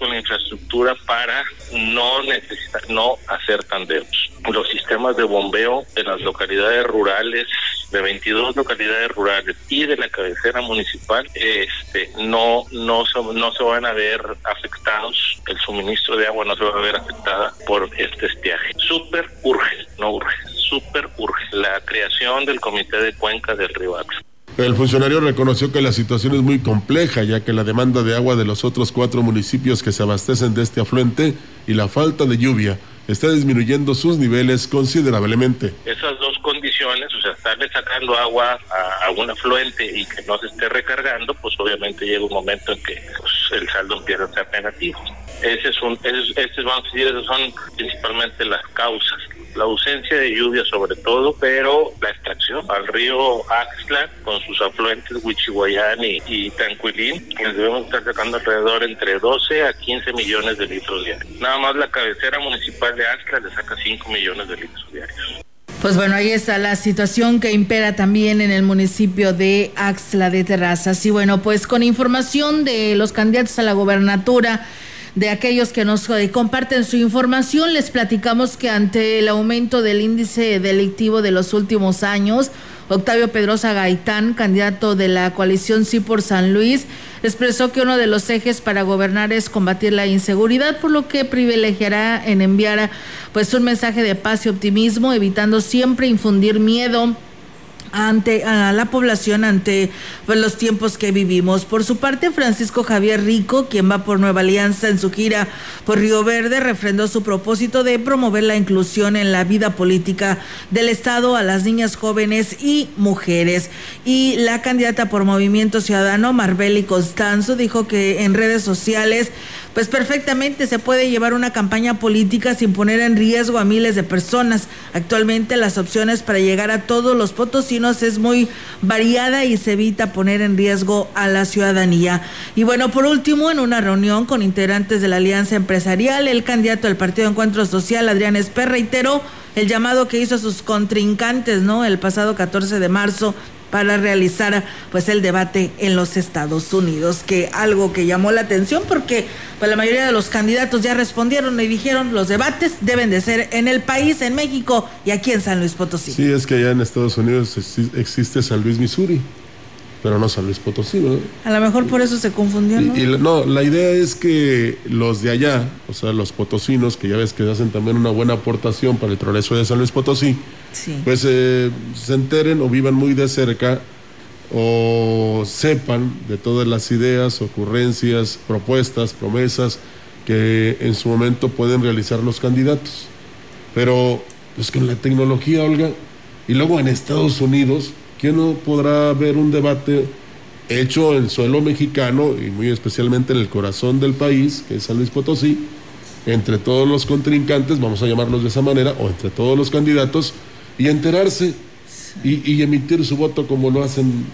con la infraestructura para no necesitar, no hacer tandeos. Los sistemas de bombeo de las localidades rurales, de 22 localidades rurales y de la cabecera municipal, este, no, no, no se van a ver afectados, el suministro de agua no se va a ver afectada por este estiaje. Súper urge, no urge, súper urge la creación del comité de cuenca del río Axo. El funcionario reconoció que la situación es muy compleja, ya que la demanda de agua de los otros cuatro municipios que se abastecen de este afluente y la falta de lluvia está disminuyendo sus niveles considerablemente. Esas dos condiciones, o sea, estarle sacando agua a, a, un afluente y que no se esté recargando, pues obviamente llega un momento en que pues, el saldo empieza a ser negativo. Ese es un, ese, ese, vamos a decir, esas son principalmente las causas la ausencia de lluvia sobre todo, pero la extracción al río Axla con sus afluentes Huichihuayán y, y les debemos estar sacando alrededor entre 12 a 15 millones de litros diarios. Nada más la cabecera municipal de Axla le saca 5 millones de litros diarios. Pues bueno, ahí está la situación que impera también en el municipio de Axla de Terrazas. Y bueno, pues con información de los candidatos a la gobernatura, de aquellos que nos eh, comparten su información, les platicamos que ante el aumento del índice delictivo de los últimos años, Octavio Pedrosa Gaitán, candidato de la coalición Sí por San Luis, expresó que uno de los ejes para gobernar es combatir la inseguridad, por lo que privilegiará en enviar pues un mensaje de paz y optimismo, evitando siempre infundir miedo ante a la población ante pues, los tiempos que vivimos. Por su parte, Francisco Javier Rico, quien va por Nueva Alianza en su gira por Río Verde, refrendó su propósito de promover la inclusión en la vida política del Estado a las niñas jóvenes y mujeres. Y la candidata por Movimiento Ciudadano, Marbeli Constanzo, dijo que en redes sociales pues perfectamente se puede llevar una campaña política sin poner en riesgo a miles de personas. Actualmente las opciones para llegar a todos los potosinos es muy variada y se evita poner en riesgo a la ciudadanía. Y bueno, por último, en una reunión con integrantes de la Alianza Empresarial, el candidato del Partido Encuentro Social, Adrián Esper, reiteró el llamado que hizo a sus contrincantes, ¿no? El pasado 14 de marzo para realizar pues el debate en los Estados Unidos, que algo que llamó la atención porque pues la mayoría de los candidatos ya respondieron y dijeron los debates deben de ser en el país, en México y aquí en San Luis Potosí. Sí, es que allá en Estados Unidos existe San Luis, Missouri pero no San Luis Potosí, ¿no? A lo mejor por eso se confundió, ¿no? Y, y, no, la idea es que los de allá, o sea, los potosinos, que ya ves que hacen también una buena aportación para el progreso de San Luis Potosí, sí. pues eh, se enteren o vivan muy de cerca o sepan de todas las ideas, ocurrencias, propuestas, promesas que en su momento pueden realizar los candidatos. Pero Pues con la tecnología, Olga, y luego en Estados Unidos, ¿quién no podrá ver un debate hecho en suelo mexicano y muy especialmente en el corazón del país, que es San Luis Potosí, entre todos los contrincantes, vamos a llamarlos de esa manera, o entre todos los candidatos, y enterarse y, y emitir su voto como lo hacen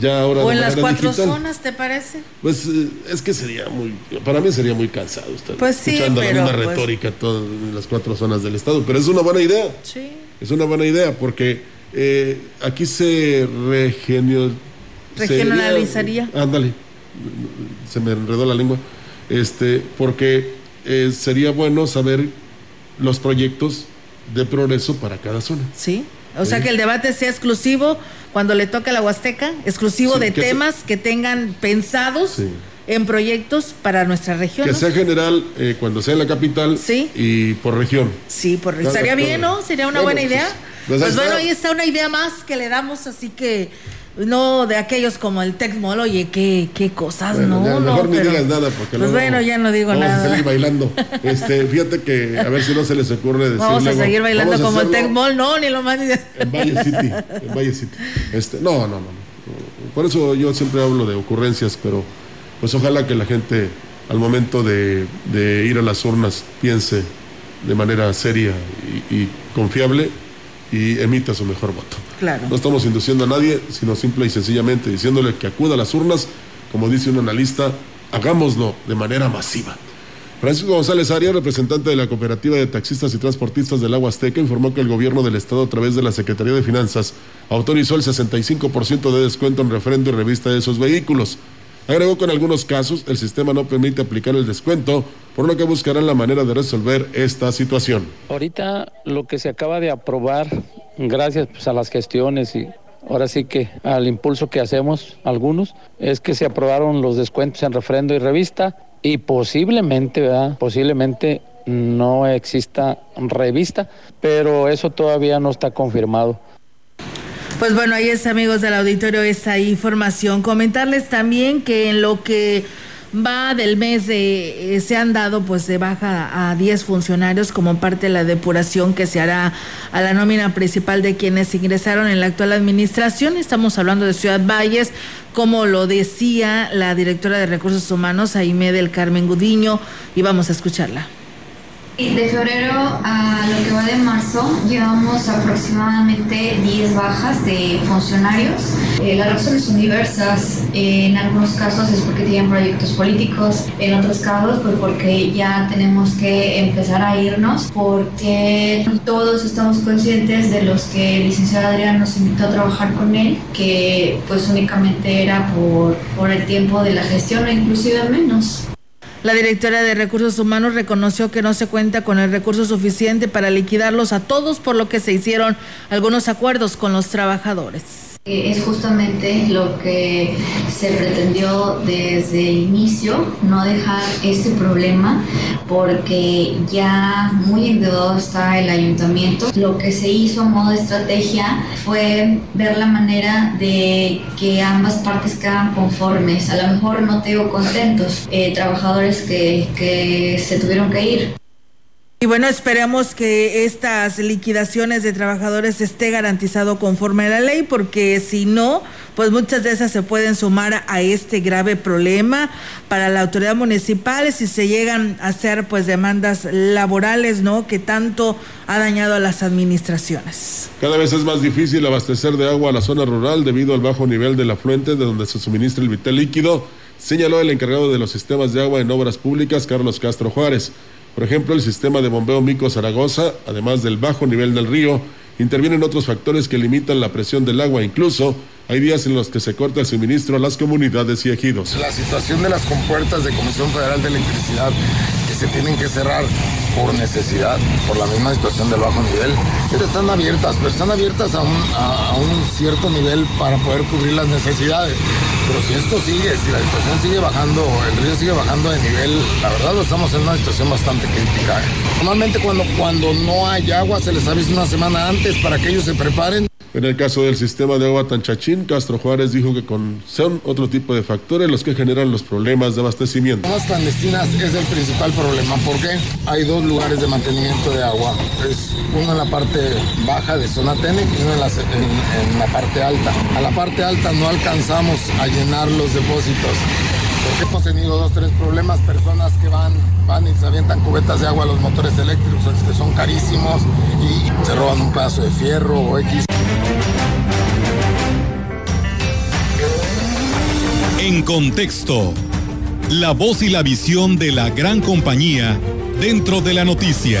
ya ahora O de en las cuatro digital. zonas, ¿te parece? Pues eh, es que sería muy, para mí sería muy cansado estar Pues sí, escuchando pero, la misma pues- retórica todas en las cuatro zonas del estado, pero es una buena idea. Sí. Es una buena idea porque eh, aquí se regenio, Regionalizaría. sería- ándale, se me enredó la lengua. Este, porque eh, sería bueno saber los proyectos de progreso para cada zona. Sí. O sea que el debate sea exclusivo cuando le toca a la Huasteca, exclusivo Sí, de que se- temas que tengan pensados Sí. en proyectos para nuestra región. Que ¿no? sea general eh, cuando sea en la capital Sí. y por región. Sí, por Cada- estaría bien, ¿no? Sería una Bueno, buena idea. pues, pues Pues, bueno, ahí está una idea más que le damos, así que no de aquellos como el Tecmol, oye, qué, qué cosas, Bueno, no, ya, no. mejor ni pero- digas nada porque Pues bueno, ya no digo vamos nada. a seguir bailando. <laughs> Este, fíjate que a ver si no se les ocurre decir Vamos a seguir bailando vamos como el Tecmol, no, ni lo más. En Valle City, en Valle City. Este, no, no, no, no. Por eso yo siempre hablo de ocurrencias, pero pues ojalá que la gente al momento de, de ir a las urnas piense de manera seria y, y confiable y emita su mejor voto. Claro. No estamos induciendo a nadie, sino simple y sencillamente diciéndole que acuda a las urnas, como dice un analista, hagámoslo de manera masiva. Francisco González Arias, representante de la Cooperativa de Taxistas y Transportistas del Agua Azteca, informó que el gobierno del Estado, a través de la Secretaría de Finanzas, autorizó el 65% de descuento en refrendo y revista de esos vehículos. Agregó que en algunos casos el sistema no permite aplicar el descuento, por lo que buscarán la manera de resolver esta situación. Ahorita lo que se acaba de aprobar, gracias pues, a las gestiones y ahora sí que al impulso que hacemos algunos, es que se aprobaron los descuentos en refrendo y revista y posiblemente, ¿verdad? Posiblemente no exista revista, pero eso todavía no está confirmado. Pues bueno, ahí es amigos del auditorio esa información. Comentarles también que en lo que va del mes de, eh, se han dado pues de baja a 10 funcionarios como parte de la depuración que se hará a la nómina principal de quienes ingresaron en la actual administración. Estamos hablando de Ciudad Valles, como lo decía la directora de Recursos Humanos, Aime del Carmen Gudiño, y vamos a escucharla. De febrero a lo que va de marzo llevamos aproximadamente 10 bajas de funcionarios. Eh, las razones son diversas. Eh, en algunos casos es porque tienen proyectos políticos, en otros casos pues porque ya tenemos que empezar a irnos porque todos estamos conscientes de los que el licenciado Adrián nos invitó a trabajar con él, que pues únicamente era por, por el tiempo de la gestión o inclusive menos. La directora de Recursos Humanos reconoció que no se cuenta con el recurso suficiente para liquidarlos a todos, por lo que se hicieron algunos acuerdos con los trabajadores. Es justamente lo que se pretendió desde el inicio, no dejar este problema, porque ya muy endeudado está el ayuntamiento. Lo que se hizo a modo de estrategia fue ver la manera de que ambas partes quedan conformes. A lo mejor no te digo contentos, eh, trabajadores que, que se tuvieron que ir. Y bueno, esperemos que estas liquidaciones de trabajadores esté garantizado conforme a la ley, porque si no, pues muchas de esas se pueden sumar a este grave problema para la autoridad municipal si se llegan a hacer pues demandas laborales, ¿no? Que tanto ha dañado a las administraciones. Cada vez es más difícil abastecer de agua a la zona rural debido al bajo nivel del afluente de donde se suministra el vital líquido, señaló el encargado de los sistemas de agua en obras públicas, Carlos Castro Juárez. Por ejemplo, el sistema de bombeo Mico Zaragoza, además del bajo nivel del río, intervienen otros factores que limitan la presión del agua. Incluso hay días en los que se corta el suministro a las comunidades y ejidos. La situación de las compuertas de Comisión Federal de Electricidad se tienen que cerrar por necesidad, por la misma situación del bajo nivel, pero están abiertas, pero están abiertas a un, a, a un cierto nivel para poder cubrir las necesidades. Pero si esto sigue, si la situación sigue bajando, el río sigue bajando de nivel, la verdad estamos en una situación bastante crítica. ¿eh? Normalmente cuando, cuando no hay agua se les avisa una semana antes para que ellos se preparen. En el caso del sistema de agua Tanchachín, Castro Juárez dijo que son otro tipo de factores los que generan los problemas de abastecimiento. Las clandestinas es el principal problema porque hay dos lugares de mantenimiento de agua. Es uno en la parte baja de zona Tenec y uno en la parte alta. A la parte alta no alcanzamos a llenar los depósitos. Porque hemos tenido dos, tres problemas, personas que van, van y se avientan cubetas de agua a los motores eléctricos que son carísimos y se roban un pedazo de fierro o X. En contexto, la voz y la visión de la gran compañía dentro de la noticia.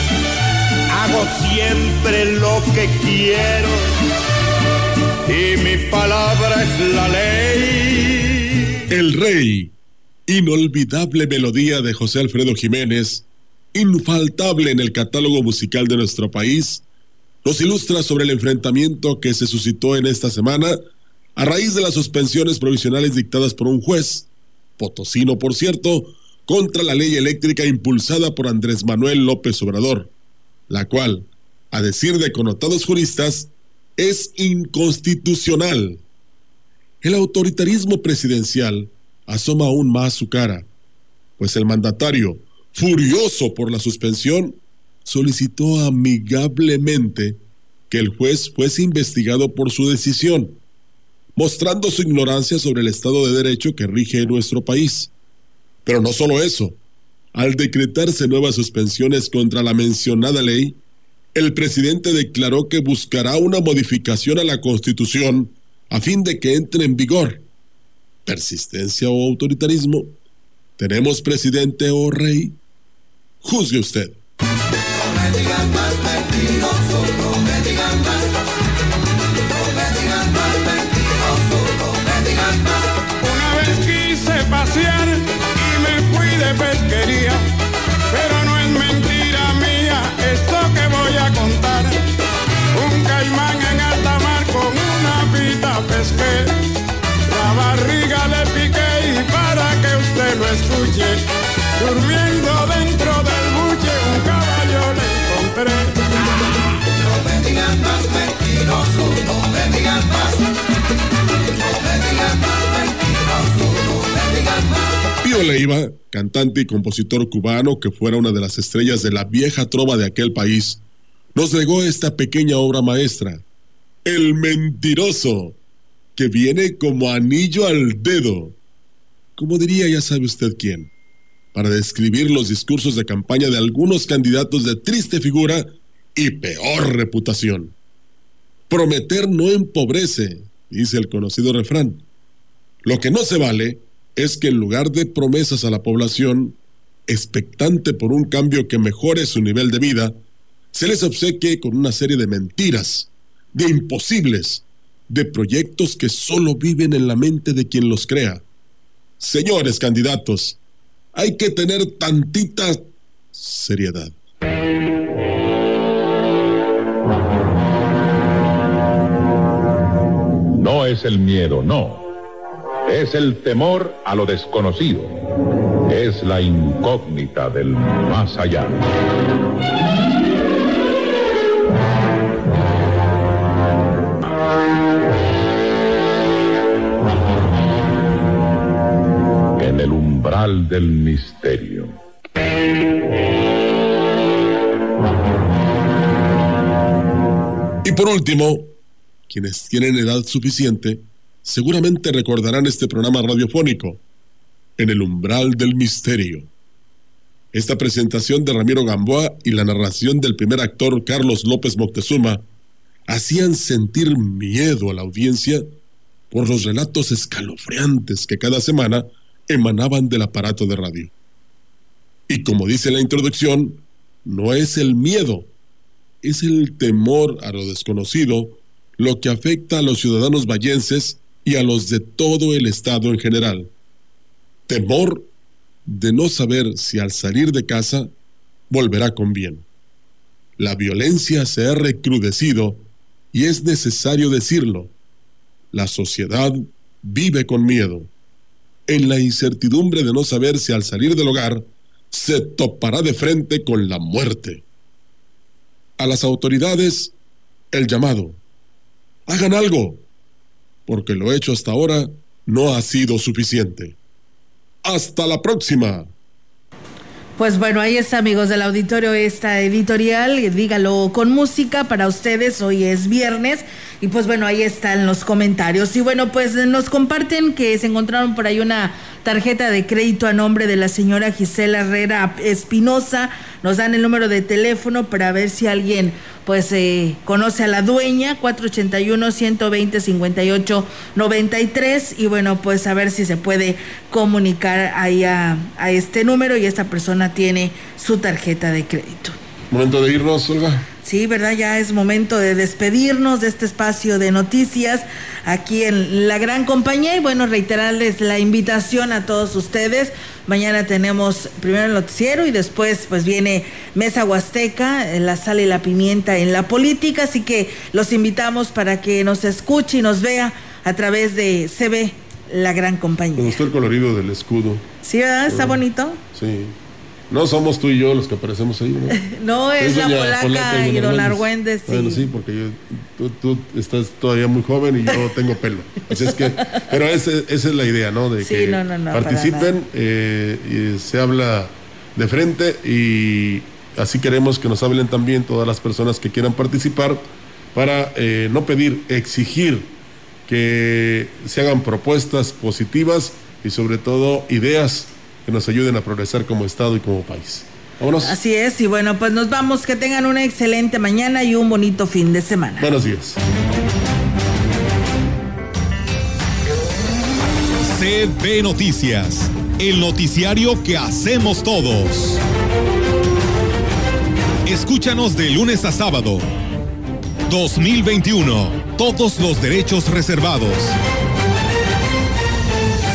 hago siempre lo que quiero y mi palabra es la ley. El Rey, inolvidable melodía de José Alfredo Jiménez, infaltable en el catálogo musical de nuestro país, nos ilustra sobre el enfrentamiento que se suscitó en esta semana a raíz de las suspensiones provisionales dictadas por un juez, potosino por cierto, contra la ley eléctrica impulsada por Andrés Manuel López Obrador, la cual, a decir de connotados juristas, es inconstitucional. El autoritarismo presidencial asoma aún más su cara, pues el mandatario, furioso por la suspensión, solicitó amigablemente que el juez fuese investigado por su decisión, mostrando su ignorancia sobre el Estado de Derecho que rige en nuestro país. Pero no solo eso, al decretarse nuevas suspensiones contra la mencionada ley, el presidente declaró que buscará una modificación a la Constitución a fin de que entre en vigor. Persistencia o autoritarismo. ¿Tenemos presidente o rey? Juzgue usted. Durmiendo dentro del buche un caballo le encontré. No me digan más mentiroso, no me digan más. No me digan más mentiroso, no me digan más. Pío Leiva, cantante y compositor cubano que fuera una de las estrellas de la vieja trova de aquel país, nos legó esta pequeña obra maestra, El Mentiroso, que viene como anillo al dedo, como diría ya sabe usted quién, para describir los discursos de campaña de algunos candidatos de triste figura y peor reputación. Prometer no empobrece, dice el conocido refrán. Lo que no se vale es que en lugar de promesas a la población, expectante por un cambio que mejore su nivel de vida, se les obsequie con una serie de mentiras, de imposibles, de proyectos que solo viven en la mente de quien los crea. Señores candidatos, hay que tener tantita seriedad. No es el miedo, no. Es el temor a lo desconocido. Es la incógnita del más allá. Del misterio. Y por último, quienes tienen edad suficiente seguramente recordarán este programa radiofónico, En el umbral del misterio. Esta presentación de Ramiro Gamboa y la narración del primer actor Carlos López Moctezuma hacían sentir miedo a la audiencia por los relatos escalofriantes que cada semana emanaban del aparato de radio. Y como dice la introducción, no es el miedo, es el temor a lo desconocido lo que afecta a los ciudadanos vallenses y a los de todo el Estado en general. Temor de no saber si al salir de casa volverá con bien. La violencia se ha recrudecido y es necesario decirlo. La sociedad vive con miedo, en la incertidumbre de no saber si al salir del hogar se topará de frente con la muerte. A las autoridades, el llamado. Hagan algo, porque lo hecho hasta ahora no ha sido suficiente. Hasta la próxima. Pues bueno, ahí está, amigos del auditorio, esta editorial, dígalo con música para ustedes, hoy es viernes, y pues bueno, ahí están los comentarios. Y bueno, pues nos comparten que se encontraron por ahí una tarjeta de crédito a nombre de la señora Gisela Herrera Espinosa, nos dan el número de teléfono para ver si alguien pues eh, conoce a la dueña, 481-120-58-93 y bueno, pues a ver si se puede comunicar ahí a, a este número y esta persona tiene su tarjeta de crédito. Momento de irnos, Olga. Sí, ¿verdad? Ya es momento de despedirnos de este espacio de noticias aquí en la gran compañía y bueno, reiterarles la invitación a todos ustedes. Mañana tenemos primero el noticiero y después pues viene Mesa Huasteca, la sal y la pimienta en la política, así que los invitamos para que nos escuche y nos vea a través de CB, la gran compañía. Me gustó el colorido del escudo. Sí, ¿verdad? Está bonito. Sí. No somos tú y yo los que aparecemos ahí, ¿no? <laughs> No, es, la polaca, y don Argüendes, sí. Bueno, sí, porque yo- tú, tú estás todavía muy joven y yo <laughs> tengo pelo. Así es que, pero ese- esa es la idea, ¿no? De Sí, que no, no, participen, eh, y se habla de frente y así queremos que nos hablen también todas las personas que quieran participar para eh, no pedir, exigir que se hagan propuestas positivas y sobre todo ideas que nos ayuden a progresar como Estado y como país. Vámonos. Así es, y bueno, pues nos vamos, que tengan una excelente mañana y un bonito fin de semana. Buenos días. CB Noticias, el noticiario que hacemos todos. Escúchanos de lunes a sábado. 2021. Todos los derechos reservados.